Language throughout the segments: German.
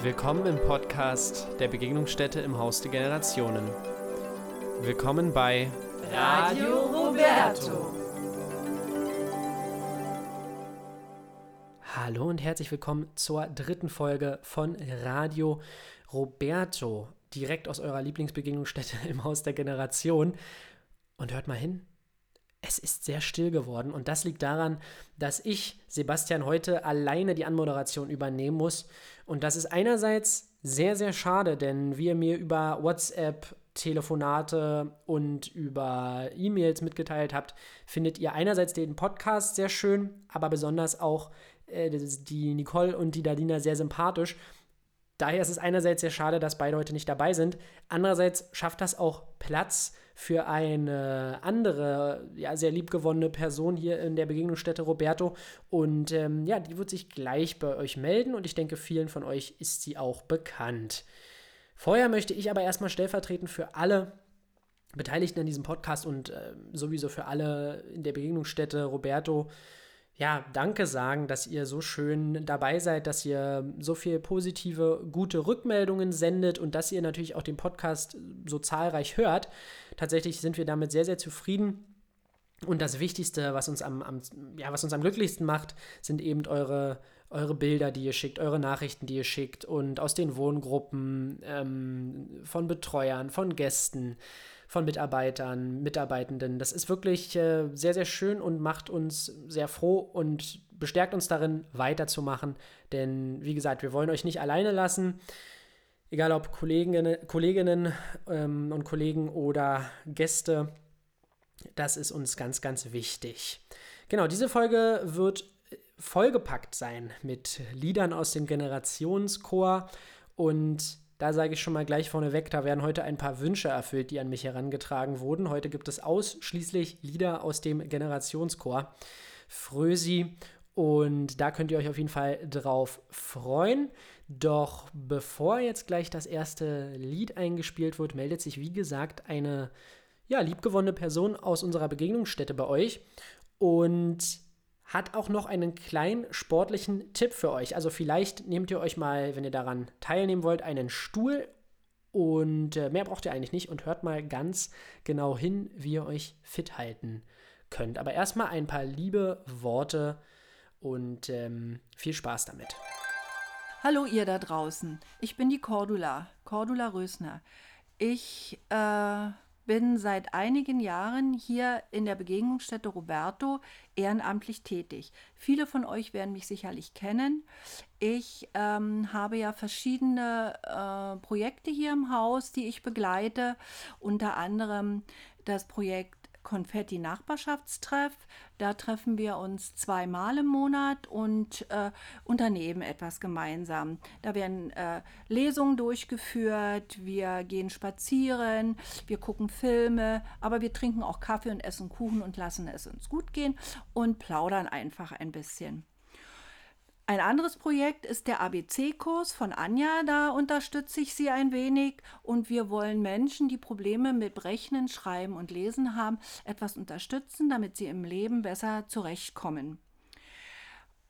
Willkommen im Podcast der Begegnungsstätte im Haus der Generationen. Willkommen bei Radio Roberto. Hallo und herzlich willkommen zur dritten Folge von Radio Roberto, direkt aus eurer Lieblingsbegegnungsstätte im Haus der Generation. Und hört mal hin, es ist sehr still geworden und das liegt daran, dass ich, Sebastian, heute alleine die Anmoderation übernehmen muss. Und das ist einerseits sehr, sehr schade, denn wie ihr mir über WhatsApp, Telefonate und über E-Mails mitgeteilt habt, findet ihr einerseits den Podcast sehr schön, aber besonders auch äh, die Nicole und die Dalina sehr sympathisch. Daher ist es einerseits sehr schade, dass beide heute nicht dabei sind. Andererseits schafft das auch Platz für eine andere, ja, sehr liebgewonnene Person hier in der Begegnungsstätte Roberto. Und ähm, ja, die wird sich gleich bei euch melden und ich denke, vielen von euch ist sie auch bekannt. Vorher möchte ich aber erstmal stellvertretend für alle Beteiligten an diesem Podcast und äh, sowieso für alle in der Begegnungsstätte Roberto ja, danke sagen, dass ihr so schön dabei seid, dass ihr so viel positive, gute Rückmeldungen sendet und dass ihr natürlich auch den Podcast so zahlreich hört. Tatsächlich sind wir damit sehr, sehr zufrieden. Und das Wichtigste, was uns am, am, ja, was uns am glücklichsten macht, sind eben eure, eure Bilder, die ihr schickt, eure Nachrichten, die ihr schickt und aus den Wohngruppen, ähm, von Betreuern, von Gästen von Mitarbeitern, Mitarbeitenden. Das ist wirklich äh, sehr, sehr schön und macht uns sehr froh und bestärkt uns darin, weiterzumachen. Denn wie gesagt, wir wollen euch nicht alleine lassen. Egal ob Kolleginnen, Kolleginnen ähm, und Kollegen oder Gäste, das ist uns ganz, ganz wichtig. Genau, diese Folge wird vollgepackt sein mit Liedern aus dem Generationschor und da sage ich schon mal gleich vorneweg, da werden heute ein paar Wünsche erfüllt, die an mich herangetragen wurden. Heute gibt es ausschließlich Lieder aus dem Generationschor Frösi und da könnt ihr euch auf jeden Fall drauf freuen. Doch bevor jetzt gleich das erste Lied eingespielt wird, meldet sich wie gesagt eine ja, liebgewonnene Person aus unserer Begegnungsstätte bei euch und hat auch noch einen kleinen sportlichen Tipp für euch. Also vielleicht nehmt ihr euch mal, wenn ihr daran teilnehmen wollt, einen Stuhl und äh, mehr braucht ihr eigentlich nicht und hört mal ganz genau hin, wie ihr euch fit halten könnt. Aber erstmal ein paar liebe Worte und ähm, viel Spaß damit. Hallo ihr da draußen, ich bin die Cordula, Cordula Rösner. Ich äh, bin seit einigen Jahren hier in der Begegnungsstätte Roberto ehrenamtlich tätig. Viele von euch werden mich sicherlich kennen. Ich ähm, habe ja verschiedene äh, Projekte hier im Haus, die ich begleite. Unter anderem das Projekt Konfetti-Nachbarschaftstreff. Da treffen wir uns zweimal im Monat und äh, unternehmen etwas gemeinsam. Da werden äh, Lesungen durchgeführt, wir gehen spazieren, wir gucken Filme, aber wir trinken auch Kaffee und essen Kuchen und lassen es uns gut gehen und plaudern einfach ein bisschen. Ein anderes Projekt ist der ABC-Kurs von Anja. Da unterstütze ich sie ein wenig und wir wollen Menschen, die Probleme mit Rechnen, Schreiben und Lesen haben, etwas unterstützen, damit sie im Leben besser zurechtkommen.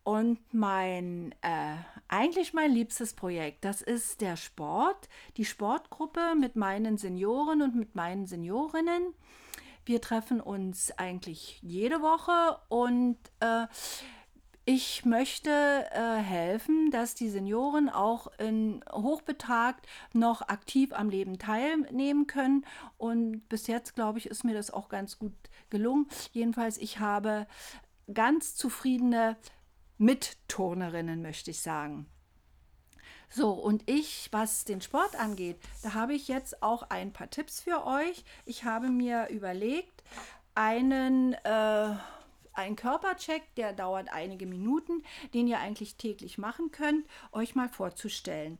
Und mein, äh, eigentlich mein liebstes Projekt, das ist der Sport, die Sportgruppe mit meinen Senioren und mit meinen Seniorinnen. Wir treffen uns eigentlich jede Woche und äh, ich möchte äh, helfen, dass die Senioren auch in hochbetagt noch aktiv am Leben teilnehmen können. Und bis jetzt, glaube ich, ist mir das auch ganz gut gelungen. Jedenfalls, ich habe ganz zufriedene Mitturnerinnen, möchte ich sagen. So, und ich, was den Sport angeht, da habe ich jetzt auch ein paar Tipps für euch. Ich habe mir überlegt, einen... Äh, ein Körpercheck, der dauert einige Minuten, den ihr eigentlich täglich machen könnt, euch mal vorzustellen.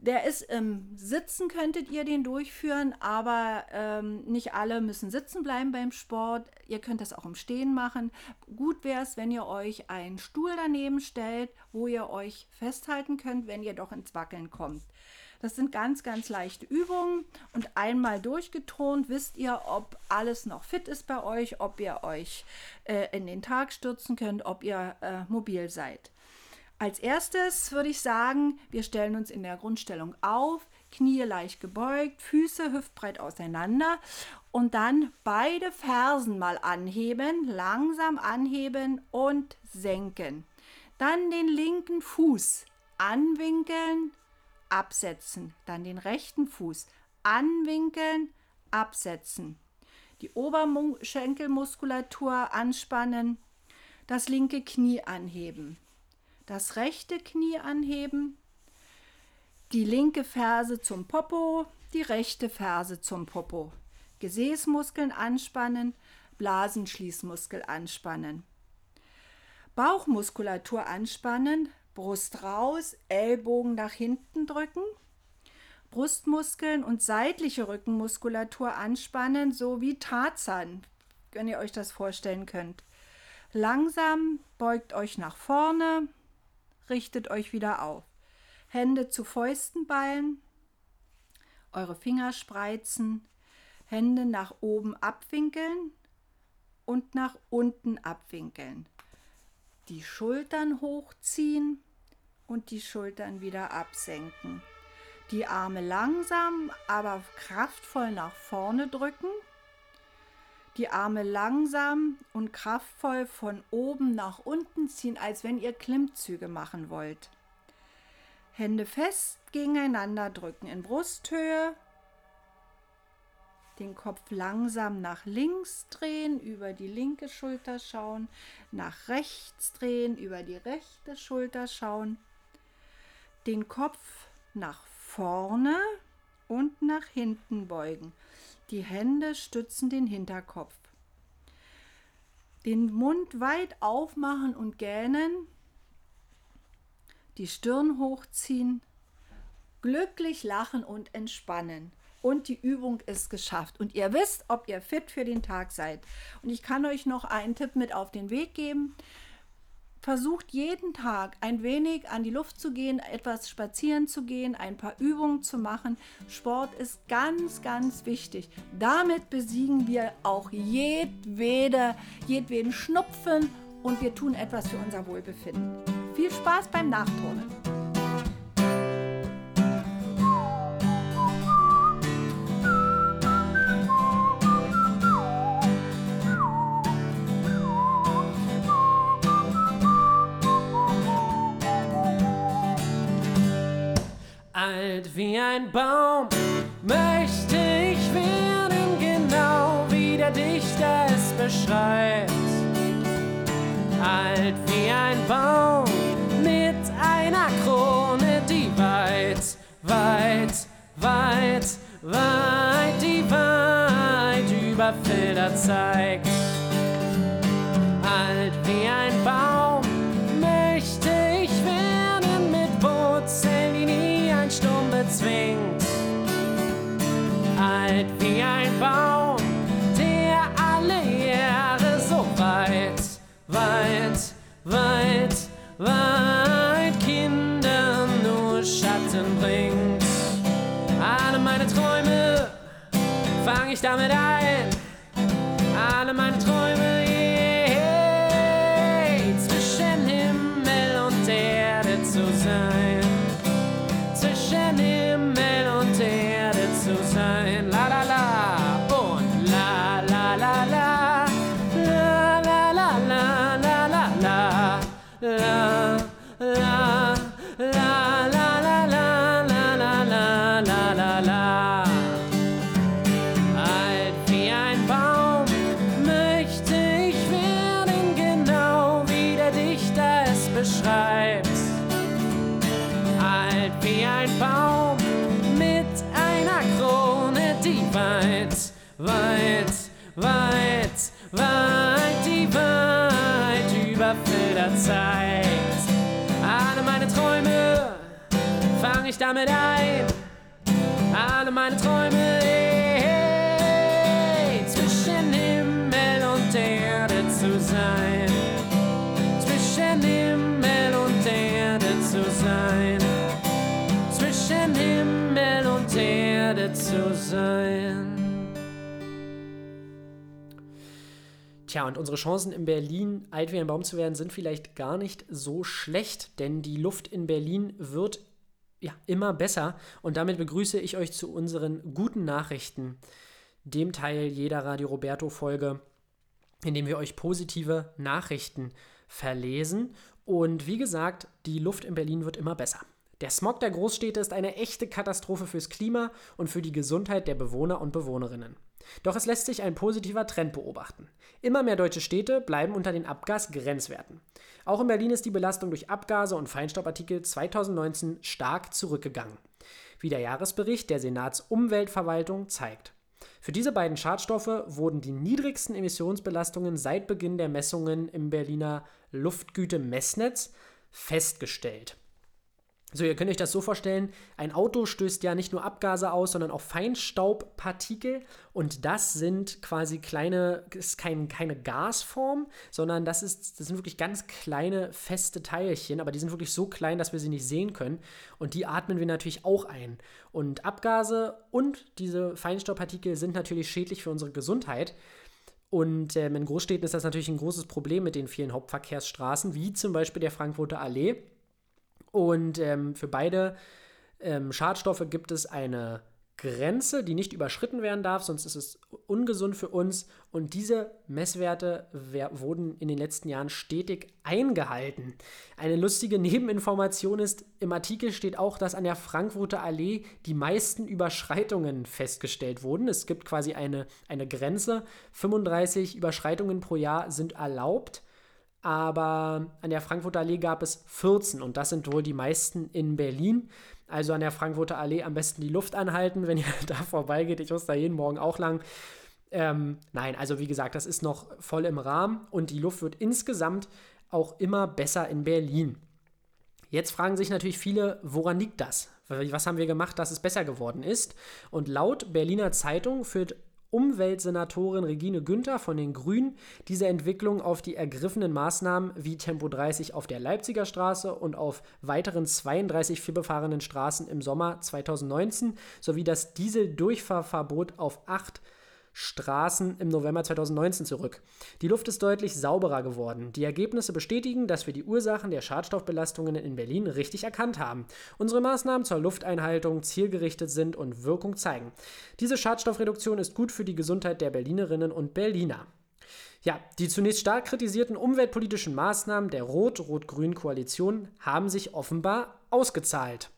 Der ist im Sitzen, könntet ihr den durchführen, aber ähm, nicht alle müssen sitzen bleiben beim Sport. Ihr könnt das auch im Stehen machen. Gut wäre es, wenn ihr euch einen Stuhl daneben stellt, wo ihr euch festhalten könnt, wenn ihr doch ins Wackeln kommt. Das sind ganz, ganz leichte Übungen und einmal durchgetont wisst ihr, ob alles noch fit ist bei euch, ob ihr euch äh, in den Tag stürzen könnt, ob ihr äh, mobil seid. Als erstes würde ich sagen, wir stellen uns in der Grundstellung auf, Knie leicht gebeugt, Füße hüftbreit auseinander und dann beide Fersen mal anheben, langsam anheben und senken. Dann den linken Fuß anwinkeln, absetzen. Dann den rechten Fuß anwinkeln, absetzen. Die Oberschenkelmuskulatur anspannen, das linke Knie anheben, das rechte Knie anheben, die linke Ferse zum Popo, die rechte Ferse zum Popo. Gesäßmuskeln anspannen, Blasenschließmuskel anspannen. Bauchmuskulatur anspannen, Brust raus, Ellbogen nach hinten drücken, Brustmuskeln und seitliche Rückenmuskulatur anspannen, so wie Tarzan, wenn ihr euch das vorstellen könnt. Langsam beugt euch nach vorne, richtet euch wieder auf. Hände zu Fäusten ballen, eure Finger spreizen, Hände nach oben abwinkeln und nach unten abwinkeln. Die Schultern hochziehen und die Schultern wieder absenken. Die Arme langsam, aber kraftvoll nach vorne drücken. Die Arme langsam und kraftvoll von oben nach unten ziehen, als wenn ihr Klimmzüge machen wollt. Hände fest gegeneinander drücken in Brusthöhe. Den Kopf langsam nach links drehen, über die linke Schulter schauen, nach rechts drehen, über die rechte Schulter schauen. Den Kopf nach vorne und nach hinten beugen. Die Hände stützen den Hinterkopf. Den Mund weit aufmachen und gähnen, die Stirn hochziehen, glücklich lachen und entspannen. Und die Übung ist geschafft. Und ihr wisst, ob ihr fit für den Tag seid. Und ich kann euch noch einen Tipp mit auf den Weg geben. Versucht jeden Tag ein wenig an die Luft zu gehen, etwas spazieren zu gehen, ein paar Übungen zu machen. Sport ist ganz, ganz wichtig. Damit besiegen wir auch jedwede, jedweden Schnupfen und wir tun etwas für unser Wohlbefinden. Viel Spaß beim Nachturnen! Ein Baum möchte ich werden, genau wie der Dichter es beschreibt. Alt wie ein Baum mit einer Krone, die weit, weit, weit, weit, die weit über Felder zeigt. Ich damit ein. Tja, und unsere Chancen in Berlin, alt wie ein Baum zu werden, sind vielleicht gar nicht so schlecht, denn die Luft in Berlin wird ja immer besser. Und damit begrüße ich euch zu unseren guten Nachrichten, dem Teil jeder Radio Roberto-Folge, in dem wir euch positive Nachrichten verlesen. Und wie gesagt, die Luft in Berlin wird immer besser. Der Smog der Großstädte ist eine echte Katastrophe fürs Klima und für die Gesundheit der Bewohner und Bewohnerinnen. Doch es lässt sich ein positiver Trend beobachten. Immer mehr deutsche Städte bleiben unter den Abgasgrenzwerten. Auch in Berlin ist die Belastung durch Abgase und Feinstaubartikel 2019 stark zurückgegangen, wie der Jahresbericht der Senatsumweltverwaltung zeigt. Für diese beiden Schadstoffe wurden die niedrigsten Emissionsbelastungen seit Beginn der Messungen im Berliner Luftgüte-Messnetz festgestellt. So, ihr könnt euch das so vorstellen, ein Auto stößt ja nicht nur Abgase aus, sondern auch Feinstaubpartikel und das sind quasi kleine, ist kein, keine Gasform, sondern das, ist, das sind wirklich ganz kleine feste Teilchen, aber die sind wirklich so klein, dass wir sie nicht sehen können und die atmen wir natürlich auch ein. Und Abgase und diese Feinstaubpartikel sind natürlich schädlich für unsere Gesundheit. Und ähm, in Großstädten ist das natürlich ein großes Problem mit den vielen Hauptverkehrsstraßen, wie zum Beispiel der Frankfurter Allee und ähm, für beide ähm, Schadstoffe gibt es eine Grenze, die nicht überschritten werden darf, sonst ist es ungesund für uns. Und diese Messwerte wurden in den letzten Jahren stetig eingehalten. Eine lustige Nebeninformation ist, im Artikel steht auch, dass an der Frankfurter Allee die meisten Überschreitungen festgestellt wurden. Es gibt quasi eine, eine Grenze. 35 Überschreitungen pro Jahr sind erlaubt aber an der Frankfurter Allee gab es 14 und das sind wohl die meisten in Berlin. Also an der Frankfurter Allee am besten die Luft anhalten, wenn ihr da vorbeigeht. Ich muss da jeden Morgen auch lang. Ähm, nein, also wie gesagt, das ist noch voll im Rahmen und die Luft wird insgesamt auch immer besser in Berlin. Jetzt fragen sich natürlich viele, woran liegt das? Was haben wir gemacht, dass es besser geworden ist? Und laut Berliner Zeitung führt Umweltsenatorin Regine Günther von den Grünen diese Entwicklung auf die ergriffenen Maßnahmen wie Tempo 30 auf der Leipziger Straße und auf weiteren 32 vielbefahrenen Straßen im Sommer 2019 sowie das Dieseldurchfahrverbot auf acht Straßen im November 2019 zurück. Die Luft ist deutlich sauberer geworden. Die Ergebnisse bestätigen, dass wir die Ursachen der Schadstoffbelastungen in Berlin richtig erkannt haben. Unsere Maßnahmen zur Lufteinhaltung zielgerichtet sind und Wirkung zeigen. Diese Schadstoffreduktion ist gut für die Gesundheit der Berlinerinnen und Berliner. Ja, die zunächst stark kritisierten umweltpolitischen Maßnahmen der Rot-Rot-Grün Koalition haben sich offenbar ausgezahlt.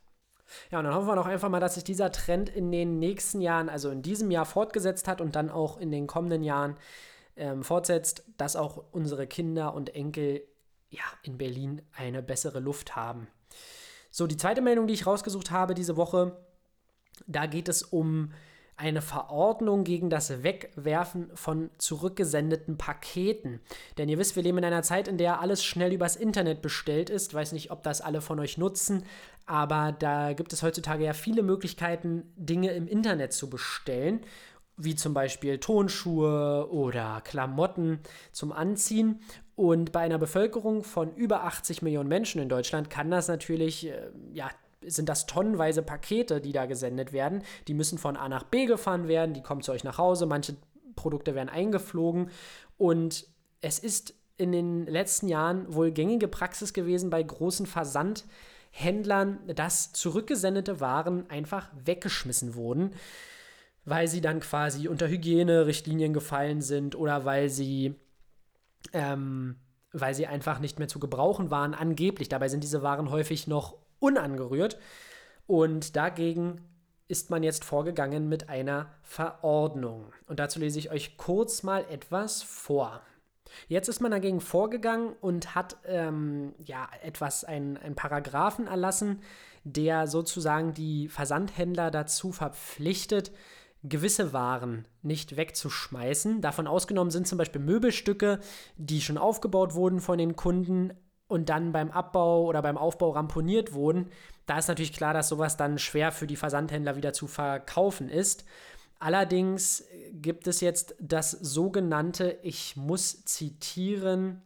Ja, und dann hoffen wir doch einfach mal, dass sich dieser Trend in den nächsten Jahren, also in diesem Jahr fortgesetzt hat und dann auch in den kommenden Jahren ähm, fortsetzt, dass auch unsere Kinder und Enkel ja, in Berlin eine bessere Luft haben. So, die zweite Meldung, die ich rausgesucht habe diese Woche, da geht es um eine Verordnung gegen das Wegwerfen von zurückgesendeten Paketen. Denn ihr wisst, wir leben in einer Zeit, in der alles schnell übers Internet bestellt ist. Weiß nicht, ob das alle von euch nutzen, aber da gibt es heutzutage ja viele Möglichkeiten, Dinge im Internet zu bestellen, wie zum Beispiel Tonschuhe oder Klamotten zum Anziehen. Und bei einer Bevölkerung von über 80 Millionen Menschen in Deutschland kann das natürlich äh, ja, sind das tonnenweise Pakete, die da gesendet werden. Die müssen von A nach B gefahren werden, die kommen zu euch nach Hause, manche Produkte werden eingeflogen und es ist in den letzten Jahren wohl gängige Praxis gewesen bei großen Versandhändlern, dass zurückgesendete Waren einfach weggeschmissen wurden, weil sie dann quasi unter Hygienerichtlinien gefallen sind oder weil sie ähm, weil sie einfach nicht mehr zu gebrauchen waren, angeblich. Dabei sind diese Waren häufig noch unangerührt. Und dagegen ist man jetzt vorgegangen mit einer Verordnung. Und dazu lese ich euch kurz mal etwas vor. Jetzt ist man dagegen vorgegangen und hat ähm, ja etwas, einen Paragraphen erlassen, der sozusagen die Versandhändler dazu verpflichtet, gewisse Waren nicht wegzuschmeißen. Davon ausgenommen sind zum Beispiel Möbelstücke, die schon aufgebaut wurden von den Kunden, und dann beim Abbau oder beim Aufbau ramponiert wurden, da ist natürlich klar, dass sowas dann schwer für die Versandhändler wieder zu verkaufen ist. Allerdings gibt es jetzt das sogenannte, ich muss zitieren,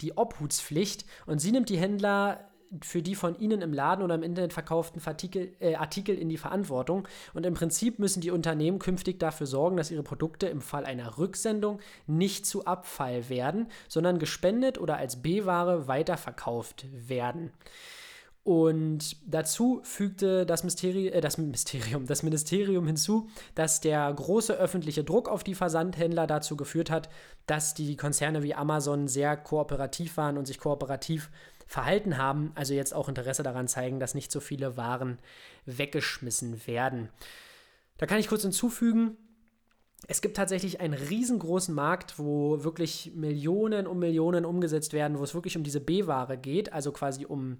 die Obhutspflicht und sie nimmt die Händler für die von Ihnen im Laden oder im Internet verkauften Artikel, äh, Artikel in die Verantwortung. Und im Prinzip müssen die Unternehmen künftig dafür sorgen, dass ihre Produkte im Fall einer Rücksendung nicht zu Abfall werden, sondern gespendet oder als B-Ware weiterverkauft werden. Und dazu fügte das, Mysteri äh, das Mysterium, das Ministerium hinzu, dass der große öffentliche Druck auf die Versandhändler dazu geführt hat, dass die Konzerne wie Amazon sehr kooperativ waren und sich kooperativ verhalten haben, also jetzt auch Interesse daran zeigen, dass nicht so viele Waren weggeschmissen werden. Da kann ich kurz hinzufügen, es gibt tatsächlich einen riesengroßen Markt, wo wirklich Millionen um Millionen umgesetzt werden, wo es wirklich um diese B-Ware geht, also quasi um äh,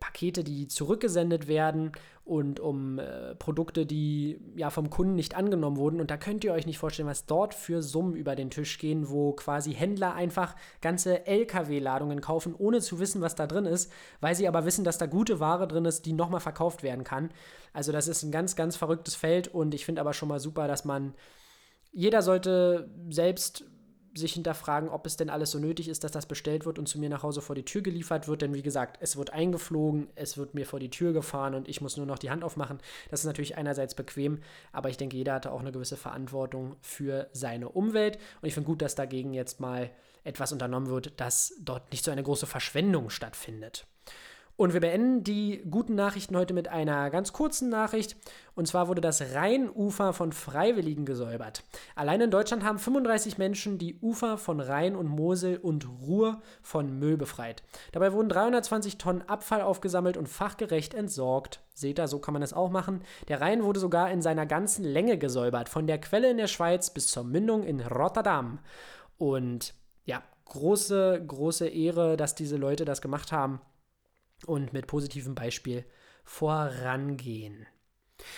Pakete, die zurückgesendet werden und um äh, Produkte, die ja vom Kunden nicht angenommen wurden. Und da könnt ihr euch nicht vorstellen, was dort für Summen über den Tisch gehen, wo quasi Händler einfach ganze LKW-Ladungen kaufen, ohne zu wissen, was da drin ist, weil sie aber wissen, dass da gute Ware drin ist, die nochmal verkauft werden kann. Also das ist ein ganz, ganz verrücktes Feld und ich finde aber schon mal super, dass man, jeder sollte selbst sich hinterfragen, ob es denn alles so nötig ist, dass das bestellt wird und zu mir nach Hause vor die Tür geliefert wird. Denn wie gesagt, es wird eingeflogen, es wird mir vor die Tür gefahren und ich muss nur noch die Hand aufmachen. Das ist natürlich einerseits bequem, aber ich denke, jeder hatte auch eine gewisse Verantwortung für seine Umwelt. Und ich finde gut, dass dagegen jetzt mal etwas unternommen wird, dass dort nicht so eine große Verschwendung stattfindet. Und wir beenden die guten Nachrichten heute mit einer ganz kurzen Nachricht. Und zwar wurde das Rheinufer von Freiwilligen gesäubert. Allein in Deutschland haben 35 Menschen die Ufer von Rhein und Mosel und Ruhr von Müll befreit. Dabei wurden 320 Tonnen Abfall aufgesammelt und fachgerecht entsorgt. Seht ihr, so kann man es auch machen. Der Rhein wurde sogar in seiner ganzen Länge gesäubert, von der Quelle in der Schweiz bis zur Mündung in Rotterdam. Und ja, große, große Ehre, dass diese Leute das gemacht haben und mit positivem Beispiel vorangehen.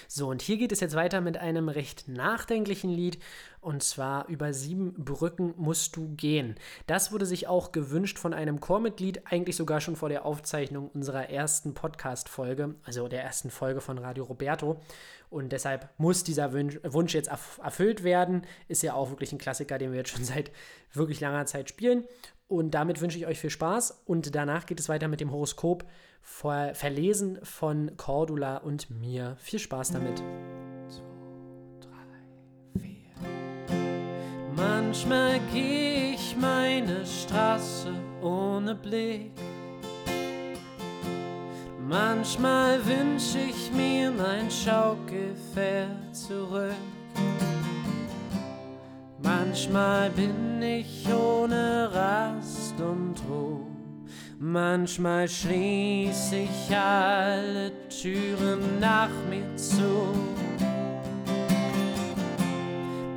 So, und hier geht es jetzt weiter mit einem recht nachdenklichen Lied und zwar über sieben Brücken musst du gehen. Das wurde sich auch gewünscht von einem Chormitglied, eigentlich sogar schon vor der Aufzeichnung unserer ersten Podcast-Folge, also der ersten Folge von Radio Roberto. Und deshalb muss dieser Wunsch jetzt erfüllt werden. Ist ja auch wirklich ein Klassiker, den wir jetzt schon seit wirklich langer Zeit spielen. Und damit wünsche ich euch viel Spaß. Und danach geht es weiter mit dem Horoskop ver verlesen von Cordula und mir. Viel Spaß damit. Manchmal gehe ich meine Straße ohne Blick. Manchmal wünsche ich mir mein Schaukelpferd zurück. Manchmal bin ich ohne Rast und Ruhe. Manchmal schließe ich alle Türen nach mir zu.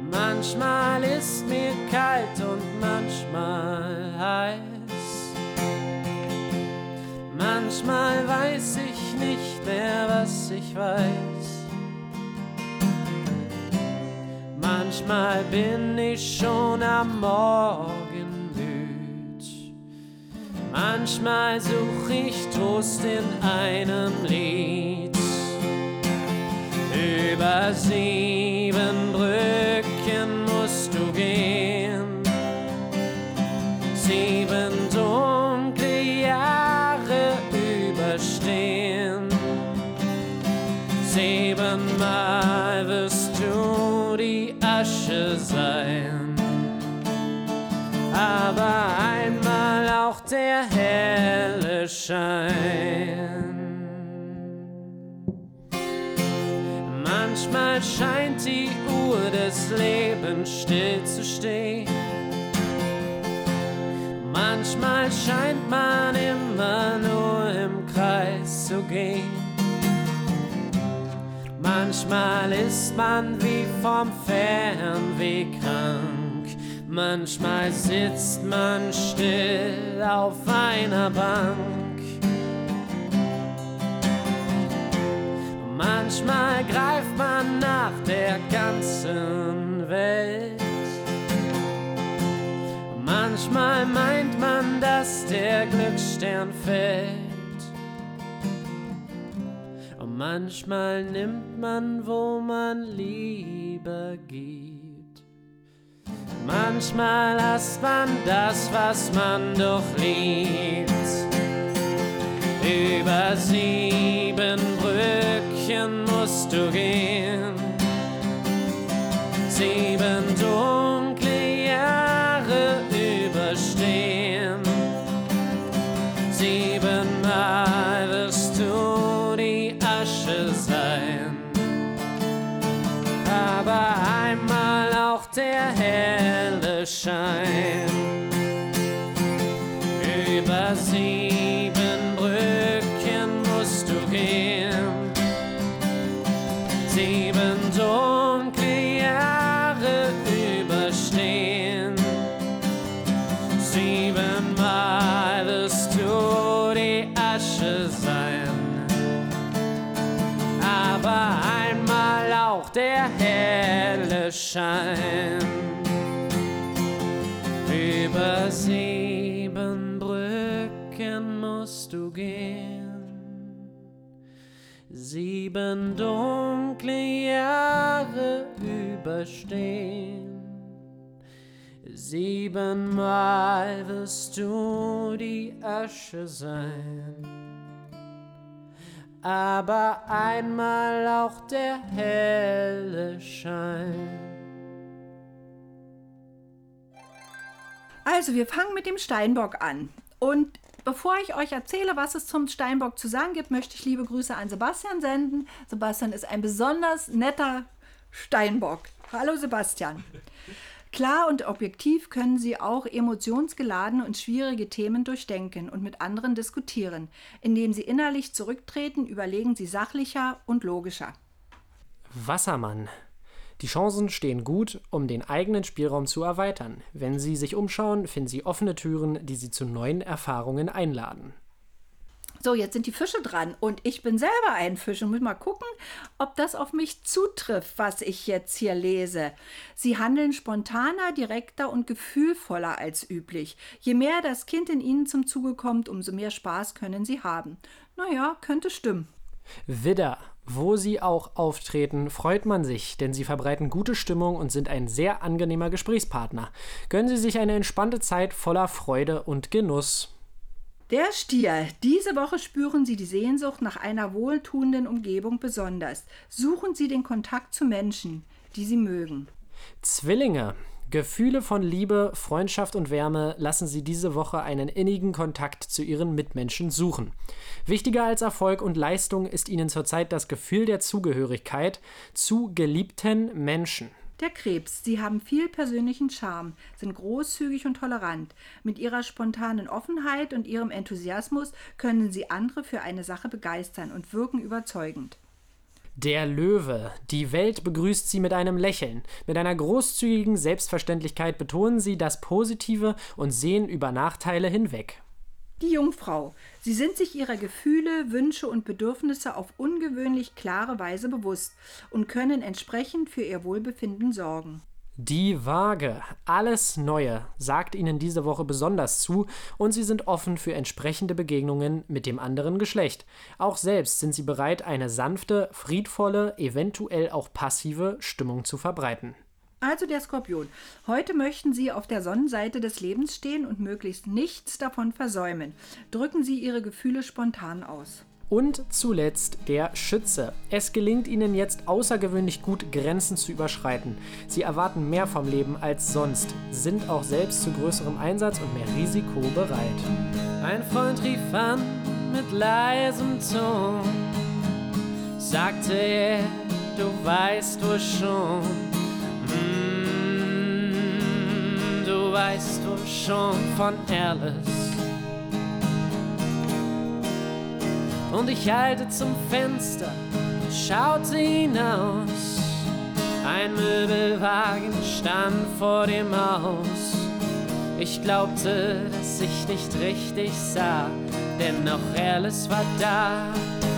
Manchmal ist mir kalt und manchmal heiß. Manchmal weiß ich nicht mehr, was ich weiß. Manchmal bin ich schon am Morgen müd. Manchmal such ich Trost in einem Lied. Über Schein. Manchmal scheint die Uhr des Lebens still zu stehen. Manchmal scheint man immer nur im Kreis zu gehen. Manchmal ist man wie vom Fernweh krank. Manchmal sitzt man still auf einer Bank. Manchmal greift man nach der ganzen Welt. Manchmal meint man, dass der Glücksstern fällt. Und manchmal nimmt man, wo man lieber gibt. Manchmal hasst man das, was man doch liebt. Über Brückchen musst du gehen. Sieben dunkle Jahre überstehen. Siebenmal wirst du die Asche sein. Aber einmal auch der helle Schein. Über sieben Schein. Über sieben Brücken musst du gehen. Sieben dunkle Jahre überstehen. Siebenmal wirst du die Asche sein. Aber einmal auch der helle Schein. Also, wir fangen mit dem Steinbock an. Und bevor ich euch erzähle, was es zum Steinbock zu sagen gibt, möchte ich liebe Grüße an Sebastian senden. Sebastian ist ein besonders netter Steinbock. Hallo Sebastian. Klar und objektiv können Sie auch emotionsgeladene und schwierige Themen durchdenken und mit anderen diskutieren. Indem Sie innerlich zurücktreten, überlegen Sie sachlicher und logischer. Wassermann. Die Chancen stehen gut, um den eigenen Spielraum zu erweitern. Wenn Sie sich umschauen, finden Sie offene Türen, die Sie zu neuen Erfahrungen einladen. So, jetzt sind die Fische dran und ich bin selber ein Fisch und muss mal gucken, ob das auf mich zutrifft, was ich jetzt hier lese. Sie handeln spontaner, direkter und gefühlvoller als üblich. Je mehr das Kind in ihnen zum Zuge kommt, umso mehr Spaß können sie haben. Naja, könnte stimmen. Widder. Wo sie auch auftreten, freut man sich, denn sie verbreiten gute Stimmung und sind ein sehr angenehmer Gesprächspartner. Gönnen Sie sich eine entspannte Zeit voller Freude und Genuss. Der Stier. Diese Woche spüren Sie die Sehnsucht nach einer wohltuenden Umgebung besonders. Suchen Sie den Kontakt zu Menschen, die Sie mögen. Zwillinge. Gefühle von Liebe, Freundschaft und Wärme lassen sie diese Woche einen innigen Kontakt zu ihren Mitmenschen suchen. Wichtiger als Erfolg und Leistung ist ihnen zurzeit das Gefühl der Zugehörigkeit zu geliebten Menschen. Der Krebs. Sie haben viel persönlichen Charme, sind großzügig und tolerant. Mit ihrer spontanen Offenheit und ihrem Enthusiasmus können sie andere für eine Sache begeistern und wirken überzeugend. Der Löwe. Die Welt begrüßt sie mit einem Lächeln. Mit einer großzügigen Selbstverständlichkeit betonen sie das Positive und sehen über Nachteile hinweg. Die Jungfrau. Sie sind sich ihrer Gefühle, Wünsche und Bedürfnisse auf ungewöhnlich klare Weise bewusst und können entsprechend für ihr Wohlbefinden sorgen. Die Waage. Alles Neue sagt ihnen diese Woche besonders zu und sie sind offen für entsprechende Begegnungen mit dem anderen Geschlecht. Auch selbst sind sie bereit, eine sanfte, friedvolle, eventuell auch passive Stimmung zu verbreiten. Also der Skorpion. Heute möchten Sie auf der Sonnenseite des Lebens stehen und möglichst nichts davon versäumen. Drücken Sie Ihre Gefühle spontan aus. Und zuletzt der Schütze. Es gelingt ihnen jetzt außergewöhnlich gut, Grenzen zu überschreiten. Sie erwarten mehr vom Leben als sonst, sind auch selbst zu größerem Einsatz und mehr Risiko bereit. Ein Freund rief an mit leisem Ton, sagte er, du weißt wohl schon, mm, du weißt wohl schon von Alice. Und ich eilte zum Fenster, schaute hinaus. Ein Möbelwagen stand vor dem Haus. Ich glaubte, dass ich nicht richtig sah, denn auch Alice war da,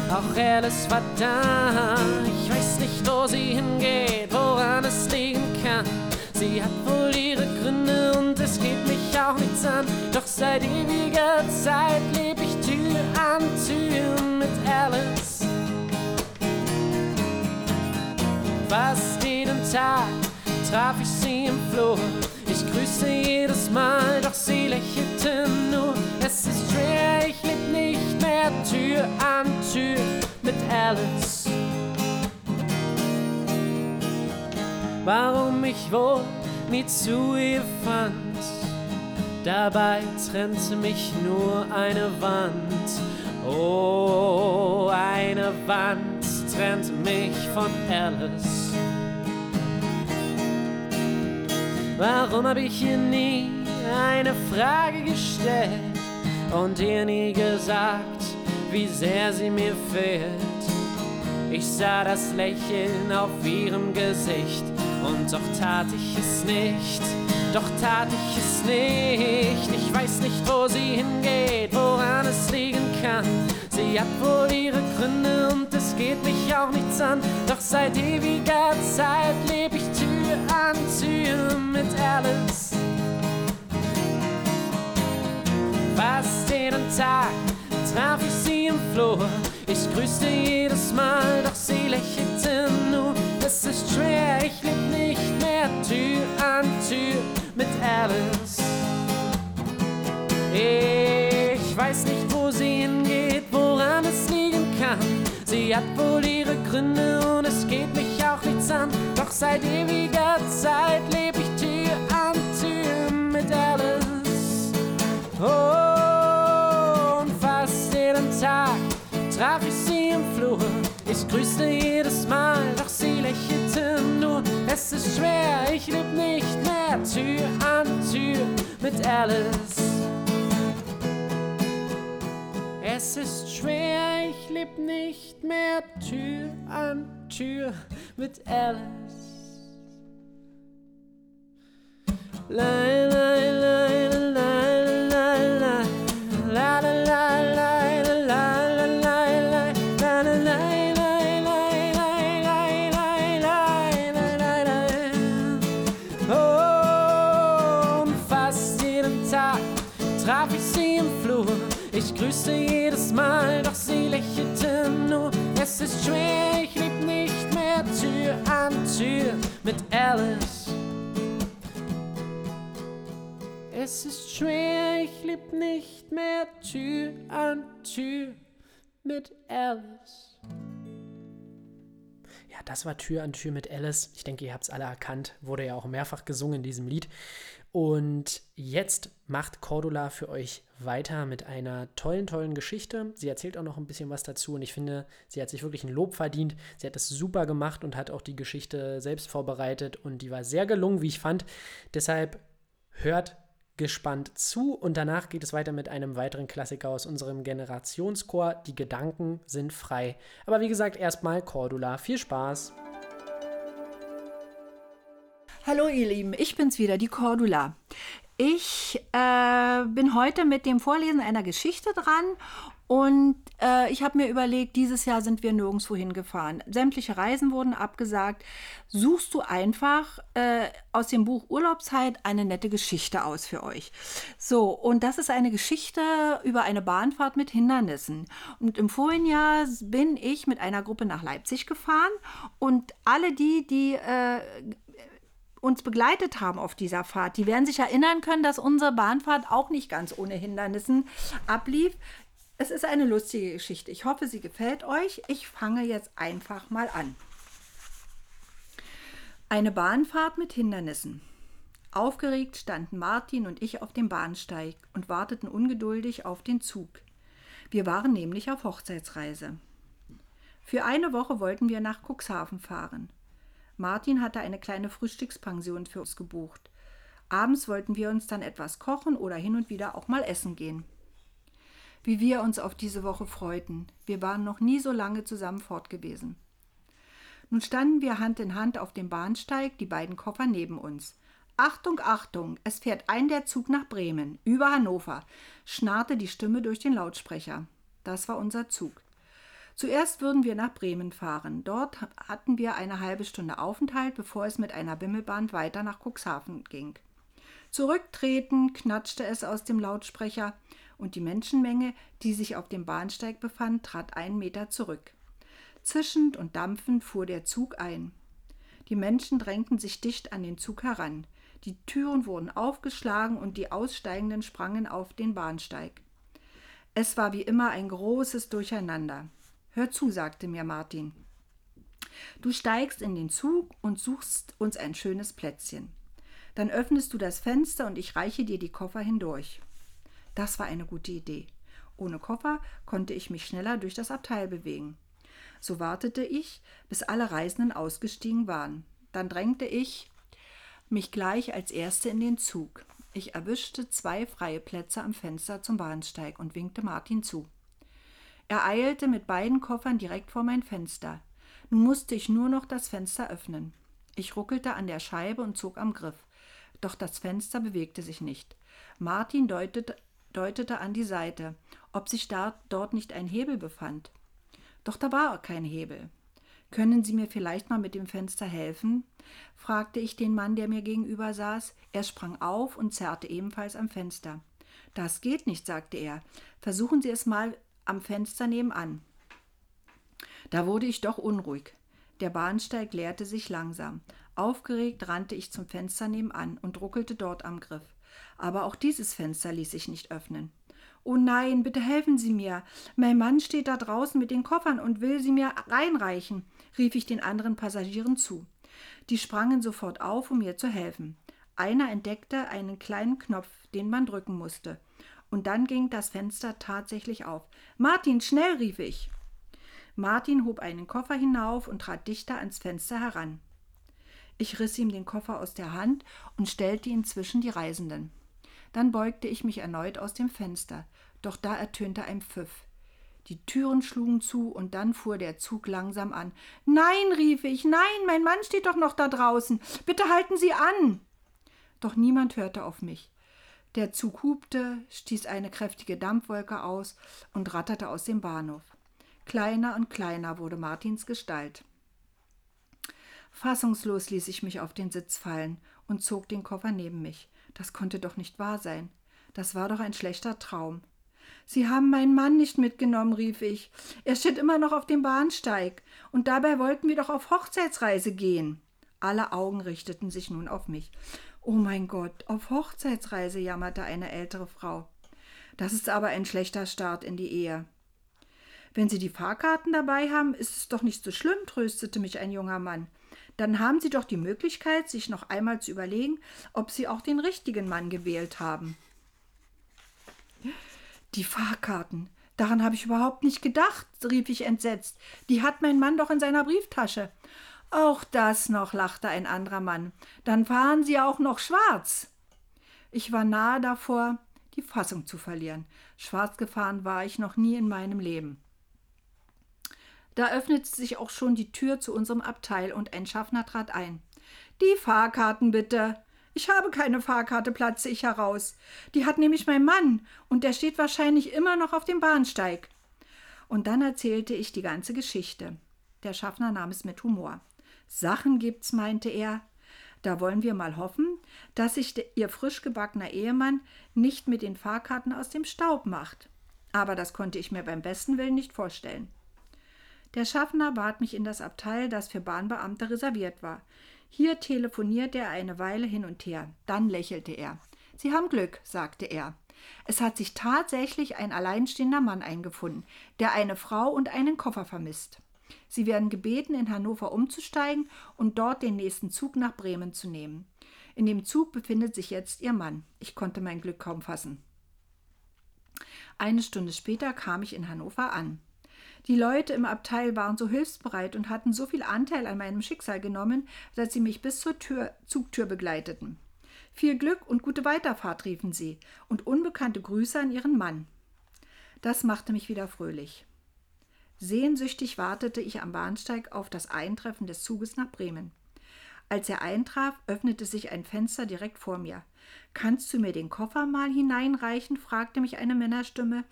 auch Alice war da. Ich weiß nicht, wo sie hingeht, woran es liegen kann. Sie hat wohl ihre Gründe und es geht mich auch nichts an. Doch seit ewiger Zeit leb ich Tür an Tür mit Alice. Fast jeden Tag traf ich sie im Flur. Ich grüßte jedes Mal, doch sie lächelte nur. Es ist schwer, ich leb nicht mehr Tür an Tür mit Alice. Warum ich wohl nie zu ihr fand, dabei trennte mich nur eine Wand. Oh, eine Wand trennt mich von Alice. Warum hab ich ihr nie eine Frage gestellt und ihr nie gesagt, wie sehr sie mir fehlt? Ich sah das Lächeln auf ihrem Gesicht und doch tat ich es nicht, doch tat ich es nicht. Ich weiß nicht, wo sie hingeht, woran es liegen kann. Sie hat wohl ihre Gründe und es geht mich auch nichts an. Doch seit ewiger Zeit lebe ich Tür an Tür mit Alice. Fast jeden Tag traf ich sie im Flur. Ich grüßte jedes Mal, doch sie lächelte nur. Es ist schwer, ich leb nicht mehr Tür an Tür mit Alice. Ich weiß nicht, wo sie hingeht, woran es liegen kann. Sie hat wohl ihre Gründe und es geht mich auch nichts an. Doch seit ewiger Zeit leb ich Tür an Tür mit Alice. Oh, und fast jeden Tag traf ich sie im Flur. Ich grüßte jedes Mal, doch sie lächelte nur. Es ist schwer, ich leb nicht mehr Tür an Tür mit Alice. Es ist schwer, ich leb nicht mehr Tür an Tür mit Alice. La la la la la la la la la Ich grüßte jedes Mal, doch sie lächelte nur. Es ist schwer, ich leb nicht mehr Tür an Tür mit Alice. Es ist schwer, ich leb nicht mehr Tür an Tür mit Alice. Ja, das war Tür an Tür mit Alice. Ich denke, ihr habt es alle erkannt. Wurde ja auch mehrfach gesungen in diesem Lied. Und jetzt macht Cordula für euch weiter mit einer tollen, tollen Geschichte. Sie erzählt auch noch ein bisschen was dazu und ich finde, sie hat sich wirklich ein Lob verdient. Sie hat es super gemacht und hat auch die Geschichte selbst vorbereitet und die war sehr gelungen, wie ich fand. Deshalb hört gespannt zu und danach geht es weiter mit einem weiteren Klassiker aus unserem Generationschor. Die Gedanken sind frei. Aber wie gesagt, erstmal Cordula. Viel Spaß! Hallo ihr Lieben, ich bin's wieder, die Cordula. Ich äh, bin heute mit dem Vorlesen einer Geschichte dran und äh, ich habe mir überlegt, dieses Jahr sind wir nirgendwo hingefahren. Sämtliche Reisen wurden abgesagt. Suchst du einfach äh, aus dem Buch Urlaubszeit eine nette Geschichte aus für euch. So, und das ist eine Geschichte über eine Bahnfahrt mit Hindernissen. Und im vorigen Jahr bin ich mit einer Gruppe nach Leipzig gefahren und alle die, die äh, uns begleitet haben auf dieser Fahrt, die werden sich erinnern können, dass unsere Bahnfahrt auch nicht ganz ohne Hindernissen ablief. Es ist eine lustige Geschichte. Ich hoffe, sie gefällt euch. Ich fange jetzt einfach mal an. Eine Bahnfahrt mit Hindernissen. Aufgeregt standen Martin und ich auf dem Bahnsteig und warteten ungeduldig auf den Zug. Wir waren nämlich auf Hochzeitsreise. Für eine Woche wollten wir nach Cuxhaven fahren. Martin hatte eine kleine Frühstückspension für uns gebucht. Abends wollten wir uns dann etwas kochen oder hin und wieder auch mal essen gehen. Wie wir uns auf diese Woche freuten. Wir waren noch nie so lange zusammen fort gewesen. Nun standen wir Hand in Hand auf dem Bahnsteig, die beiden Koffer neben uns. Achtung, Achtung, es fährt ein der Zug nach Bremen, über Hannover, schnarrte die Stimme durch den Lautsprecher. Das war unser Zug. Zuerst würden wir nach Bremen fahren. Dort hatten wir eine halbe Stunde Aufenthalt, bevor es mit einer Bimmelbahn weiter nach Cuxhaven ging. Zurücktreten knatschte es aus dem Lautsprecher und die Menschenmenge, die sich auf dem Bahnsteig befand, trat einen Meter zurück. Zischend und dampfend fuhr der Zug ein. Die Menschen drängten sich dicht an den Zug heran. Die Türen wurden aufgeschlagen und die Aussteigenden sprangen auf den Bahnsteig. Es war wie immer ein großes Durcheinander. Hör zu, sagte mir Martin. Du steigst in den Zug und suchst uns ein schönes Plätzchen. Dann öffnest du das Fenster und ich reiche dir die Koffer hindurch. Das war eine gute Idee. Ohne Koffer konnte ich mich schneller durch das Abteil bewegen. So wartete ich, bis alle Reisenden ausgestiegen waren. Dann drängte ich mich gleich als Erste in den Zug. Ich erwischte zwei freie Plätze am Fenster zum Bahnsteig und winkte Martin zu. Er eilte mit beiden Koffern direkt vor mein Fenster. Nun musste ich nur noch das Fenster öffnen. Ich ruckelte an der Scheibe und zog am Griff. Doch das Fenster bewegte sich nicht. Martin deutete, deutete an die Seite, ob sich da, dort nicht ein Hebel befand. Doch da war kein Hebel. Können Sie mir vielleicht mal mit dem Fenster helfen? fragte ich den Mann, der mir gegenüber saß. Er sprang auf und zerrte ebenfalls am Fenster. Das geht nicht, sagte er. Versuchen Sie es mal am Fenster nebenan. Da wurde ich doch unruhig. Der Bahnsteig leerte sich langsam. Aufgeregt rannte ich zum Fenster nebenan und ruckelte dort am Griff. Aber auch dieses Fenster ließ sich nicht öffnen. Oh nein, bitte helfen Sie mir. Mein Mann steht da draußen mit den Koffern und will sie mir reinreichen, rief ich den anderen Passagieren zu. Die sprangen sofort auf, um mir zu helfen. Einer entdeckte einen kleinen Knopf, den man drücken musste. Und dann ging das Fenster tatsächlich auf. Martin, schnell, rief ich. Martin hob einen Koffer hinauf und trat dichter ans Fenster heran. Ich riss ihm den Koffer aus der Hand und stellte ihn zwischen die Reisenden. Dann beugte ich mich erneut aus dem Fenster, doch da ertönte ein Pfiff. Die Türen schlugen zu und dann fuhr der Zug langsam an. Nein, rief ich, nein, mein Mann steht doch noch da draußen. Bitte halten Sie an. Doch niemand hörte auf mich. Der Zug hubte, stieß eine kräftige Dampfwolke aus und ratterte aus dem Bahnhof. Kleiner und kleiner wurde Martins Gestalt. Fassungslos ließ ich mich auf den Sitz fallen und zog den Koffer neben mich. Das konnte doch nicht wahr sein. Das war doch ein schlechter Traum. Sie haben meinen Mann nicht mitgenommen, rief ich. Er steht immer noch auf dem Bahnsteig. Und dabei wollten wir doch auf Hochzeitsreise gehen. Alle Augen richteten sich nun auf mich. Oh mein Gott, auf Hochzeitsreise, jammerte eine ältere Frau. Das ist aber ein schlechter Start in die Ehe. Wenn Sie die Fahrkarten dabei haben, ist es doch nicht so schlimm, tröstete mich ein junger Mann dann haben Sie doch die Möglichkeit, sich noch einmal zu überlegen, ob Sie auch den richtigen Mann gewählt haben. Die Fahrkarten. Daran habe ich überhaupt nicht gedacht, rief ich entsetzt. Die hat mein Mann doch in seiner Brieftasche. Auch das noch, lachte ein anderer Mann. Dann fahren Sie auch noch schwarz. Ich war nahe davor, die Fassung zu verlieren. Schwarz gefahren war ich noch nie in meinem Leben. Da öffnete sich auch schon die Tür zu unserem Abteil und ein Schaffner trat ein. Die Fahrkarten bitte. Ich habe keine Fahrkarte, platze ich heraus. Die hat nämlich mein Mann und der steht wahrscheinlich immer noch auf dem Bahnsteig. Und dann erzählte ich die ganze Geschichte. Der Schaffner nahm es mit Humor. Sachen gibt's, meinte er. Da wollen wir mal hoffen, dass sich ihr frisch gebackener Ehemann nicht mit den Fahrkarten aus dem Staub macht. Aber das konnte ich mir beim besten Willen nicht vorstellen. Der Schaffner bat mich in das Abteil, das für Bahnbeamte reserviert war. Hier telefonierte er eine Weile hin und her. Dann lächelte er. Sie haben Glück, sagte er. Es hat sich tatsächlich ein alleinstehender Mann eingefunden, der eine Frau und einen Koffer vermisst. Sie werden gebeten, in Hannover umzusteigen und dort den nächsten Zug nach Bremen zu nehmen. In dem Zug befindet sich jetzt Ihr Mann. Ich konnte mein Glück kaum fassen. Eine Stunde später kam ich in Hannover an. Die Leute im Abteil waren so hilfsbereit und hatten so viel Anteil an meinem Schicksal genommen, dass sie mich bis zur Tür, Zugtür begleiteten. Viel Glück und gute Weiterfahrt, riefen sie, und unbekannte Grüße an ihren Mann. Das machte mich wieder fröhlich. Sehnsüchtig wartete ich am Bahnsteig auf das Eintreffen des Zuges nach Bremen. Als er eintraf, öffnete sich ein Fenster direkt vor mir. Kannst du mir den Koffer mal hineinreichen? fragte mich eine Männerstimme.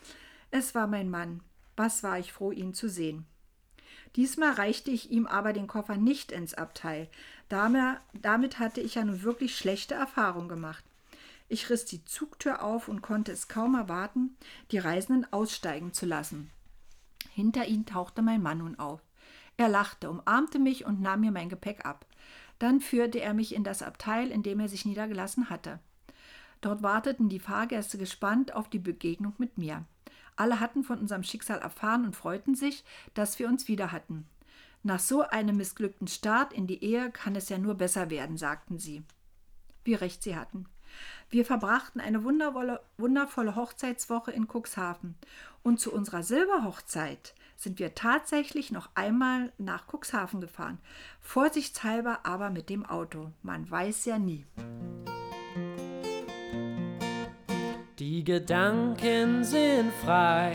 Es war mein Mann. Was war ich froh, ihn zu sehen. Diesmal reichte ich ihm aber den Koffer nicht ins Abteil. Damit hatte ich ja nun wirklich schlechte Erfahrungen gemacht. Ich riss die Zugtür auf und konnte es kaum erwarten, die Reisenden aussteigen zu lassen. Hinter ihnen tauchte mein Mann nun auf. Er lachte, umarmte mich und nahm mir mein Gepäck ab. Dann führte er mich in das Abteil, in dem er sich niedergelassen hatte. Dort warteten die Fahrgäste gespannt auf die Begegnung mit mir. Alle hatten von unserem Schicksal erfahren und freuten sich, dass wir uns wieder hatten. Nach so einem missglückten Start in die Ehe kann es ja nur besser werden, sagten sie. Wie recht sie hatten. Wir verbrachten eine wundervolle Hochzeitswoche in Cuxhaven. Und zu unserer Silberhochzeit sind wir tatsächlich noch einmal nach Cuxhaven gefahren. Vorsichtshalber aber mit dem Auto. Man weiß ja nie. Die Gedanken sind frei,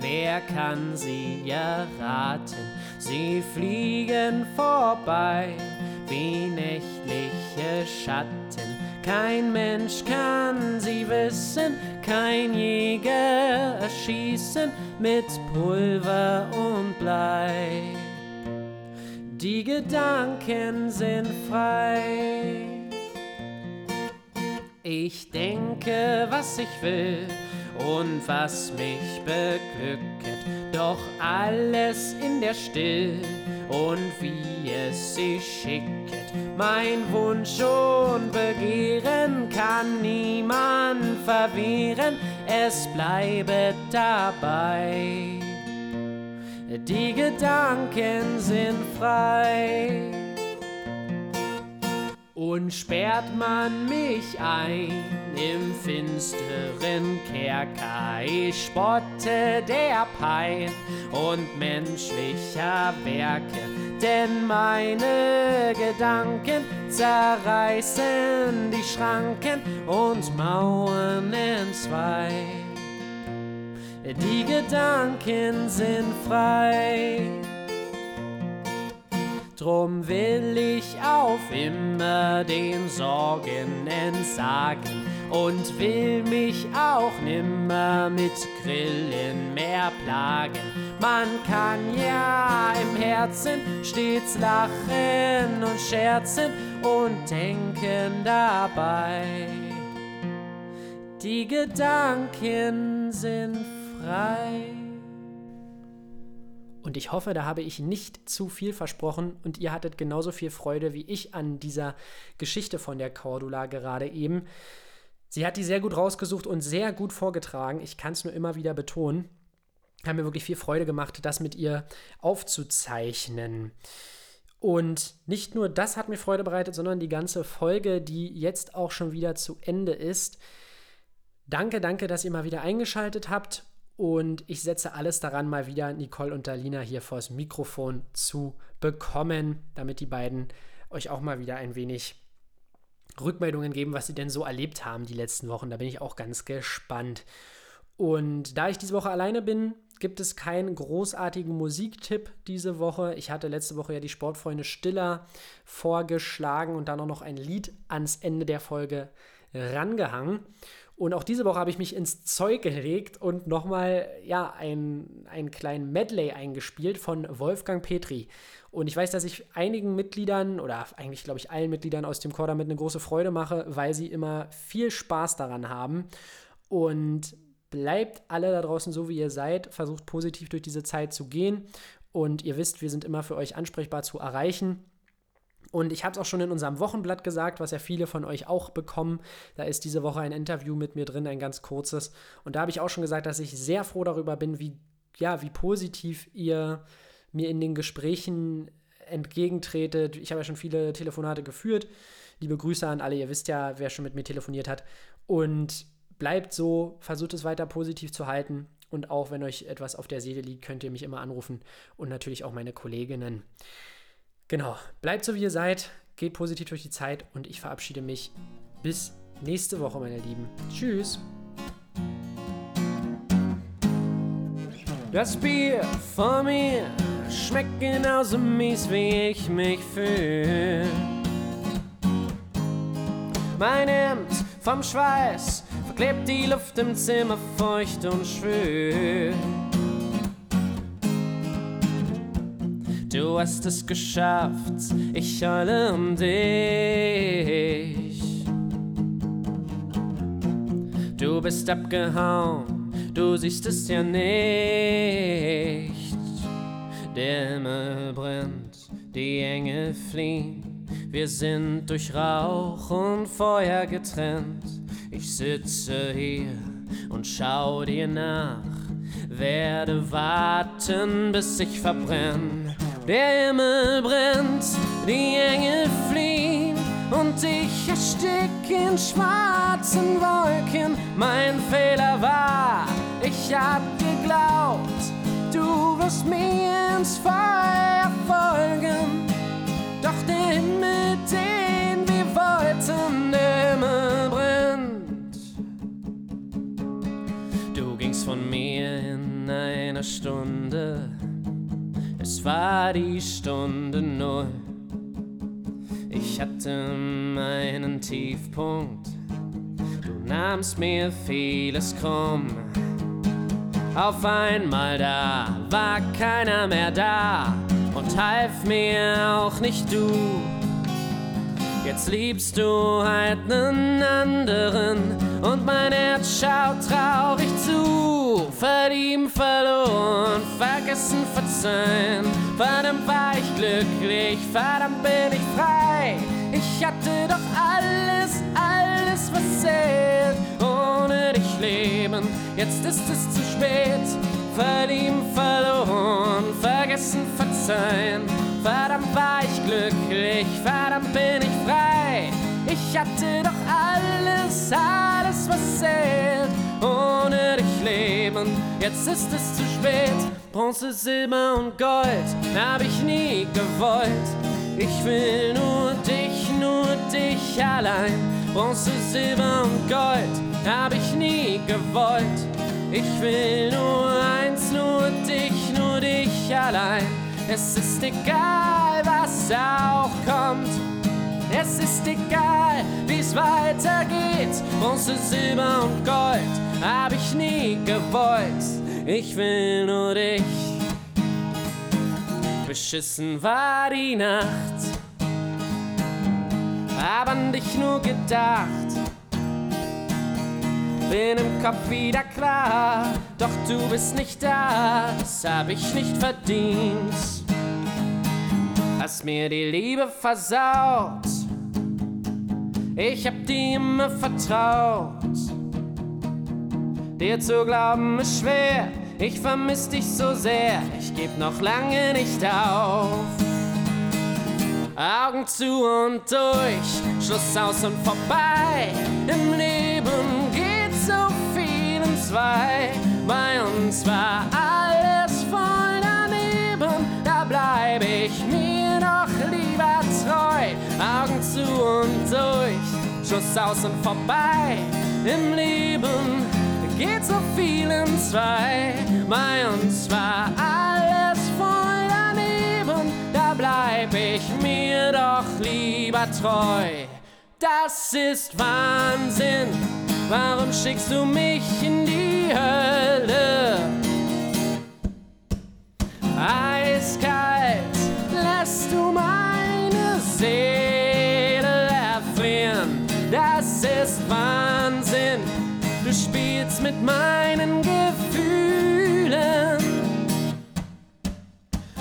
wer kann sie erraten? Sie fliegen vorbei wie nächtliche Schatten. Kein Mensch kann sie wissen, kein Jäger erschießen mit Pulver und Blei. Die Gedanken sind frei. Ich denke, was ich will und was mich beglücket, doch alles in der Still und wie es sich Mein Wunsch und Begehren kann niemand verwehren, es bleibe dabei. Die Gedanken sind frei. Und sperrt man mich ein im finsteren Kerker, ich spotte der Pein und menschlicher Werke, denn meine Gedanken zerreißen die Schranken und Mauern entzwei. Die Gedanken sind frei. Drum will ich auf immer den Sorgen entsagen und will mich auch nimmer mit Grillen mehr plagen. Man kann ja im Herzen stets lachen und scherzen und denken dabei. Die Gedanken sind frei. Und ich hoffe, da habe ich nicht zu viel versprochen und ihr hattet genauso viel Freude wie ich an dieser Geschichte von der Cordula gerade eben. Sie hat die sehr gut rausgesucht und sehr gut vorgetragen. Ich kann es nur immer wieder betonen. Hat mir wirklich viel Freude gemacht, das mit ihr aufzuzeichnen. Und nicht nur das hat mir Freude bereitet, sondern die ganze Folge, die jetzt auch schon wieder zu Ende ist. Danke, danke, dass ihr mal wieder eingeschaltet habt und ich setze alles daran, mal wieder Nicole und Dalina hier vors Mikrofon zu bekommen, damit die beiden euch auch mal wieder ein wenig Rückmeldungen geben, was sie denn so erlebt haben die letzten Wochen. Da bin ich auch ganz gespannt. Und da ich diese Woche alleine bin, gibt es keinen großartigen Musiktipp diese Woche. Ich hatte letzte Woche ja die Sportfreunde Stiller vorgeschlagen und dann auch noch ein Lied ans Ende der Folge rangehangen. Und auch diese Woche habe ich mich ins Zeug gelegt und nochmal ja, ein, einen kleinen Medley eingespielt von Wolfgang Petri. Und ich weiß, dass ich einigen Mitgliedern oder eigentlich, glaube ich, allen Mitgliedern aus dem Chor damit eine große Freude mache, weil sie immer viel Spaß daran haben. Und bleibt alle da draußen so, wie ihr seid. Versucht positiv durch diese Zeit zu gehen. Und ihr wisst, wir sind immer für euch ansprechbar zu erreichen. Und ich habe es auch schon in unserem Wochenblatt gesagt, was ja viele von euch auch bekommen. Da ist diese Woche ein Interview mit mir drin, ein ganz kurzes. Und da habe ich auch schon gesagt, dass ich sehr froh darüber bin, wie, ja, wie positiv ihr mir in den Gesprächen entgegentretet. Ich habe ja schon viele Telefonate geführt. Liebe Grüße an alle. Ihr wisst ja, wer schon mit mir telefoniert hat. Und bleibt so, versucht es weiter positiv zu halten. Und auch wenn euch etwas auf der Seele liegt, könnt ihr mich immer anrufen und natürlich auch meine Kolleginnen. Genau, bleibt so wie ihr seid, geht positiv durch die Zeit und ich verabschiede mich bis nächste Woche, meine Lieben. Tschüss. Das Bier vor mir schmeckt genauso mies, wie ich mich fühle. Mein Hemd vom Schweiß verklebt die Luft im Zimmer feucht und schwül. Du hast es geschafft, ich heule um dich. Du bist abgehauen, du siehst es ja nicht. Der Himmel brennt, die Engel fliehen. Wir sind durch Rauch und Feuer getrennt. Ich sitze hier und schau dir nach Werde warten, bis ich verbrenn. Der Himmel brennt, die Engel fliehen und ich erstick in schwarzen Wolken. Mein Fehler war, ich hab geglaubt, du wirst mir ins Feuer folgen. Doch der Himmel, den wir wollten, der Himmel brennt. Du gingst von mir in einer Stunde, war die Stunde null. Ich hatte meinen Tiefpunkt, du nahmst mir vieles krumm. Auf einmal da war keiner mehr da und half mir auch nicht du. Jetzt liebst du halt nen anderen und mein Herz schaut traurig zu. Verlieben, verloren, vergessen, verzeihen. Verdammt war ich glücklich, verdammt bin ich frei. Ich hatte doch alles, alles was zählt. Ohne dich leben, jetzt ist es zu spät. Verlieben, verloren, vergessen, verzeihen. Verdammt war ich glücklich, verdammt bin ich frei. Ich hatte doch alles, alles was zählt. Ohne dich leben, jetzt ist es zu spät. Bronze, Silber und Gold hab ich nie gewollt. Ich will nur dich, nur dich allein. Bronze, Silber und Gold hab ich nie gewollt. Ich will nur eins, nur dich, nur dich allein. Es ist egal, was auch kommt. Es ist egal, wie's weitergeht. Bronze, Silber und Gold hab ich nie gewollt. Ich will nur dich. Beschissen war die Nacht, hab an dich nur gedacht. Bin im Kopf wieder klar, doch du bist nicht da, das hab ich nicht verdient. Hast mir die Liebe versaut, ich hab dir immer vertraut. Dir zu glauben ist schwer, ich vermiss dich so sehr, ich geb noch lange nicht auf. Augen zu und durch, Schluss aus und vorbei. Im Leben geht so viel in zwei. Bei uns war alles durch, Schluss aus und vorbei. Im Leben geht so viel in zwei. Bei uns war alles voll daneben, da bleib ich mir doch lieber treu. Das ist Wahnsinn, warum schickst du mich in die Hölle? Eiskalt lässt du meine Seele Wahnsinn. Du spielst mit meinen Gefühlen.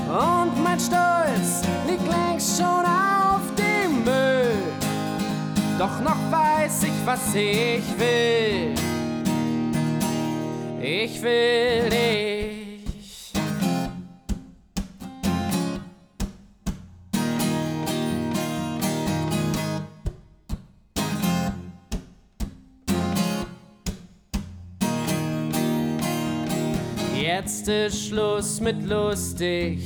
Und mein Stolz liegt längst schon auf dem Müll. Doch noch weiß ich, was ich will. Ich will dich. Jetzt ist Schluss mit lustig.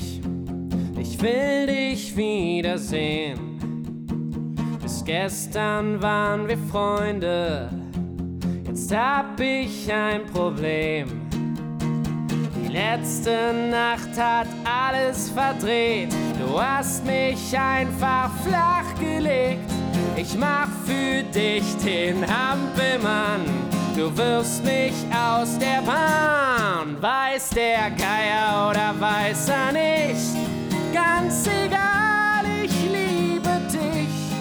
Ich will dich wiedersehen. Bis gestern waren wir Freunde. Jetzt hab ich ein Problem. Die letzte Nacht hat alles verdreht. Du hast mich einfach flach gelegt. Ich mach für dich den Hampelmann. Du wirfst mich aus der Bahn, weiß der Geier oder weiß er nicht. Ganz egal, ich liebe dich.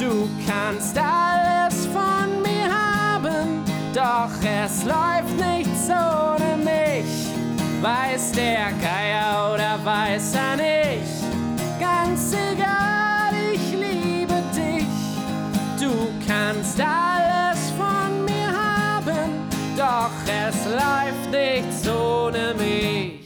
Du kannst alles von mir haben, doch es läuft nichts ohne mich. Weiß der Geier oder weiß er nicht. Ganz egal, ich liebe dich. Du kannst alles doch es läuft nichts ohne mich.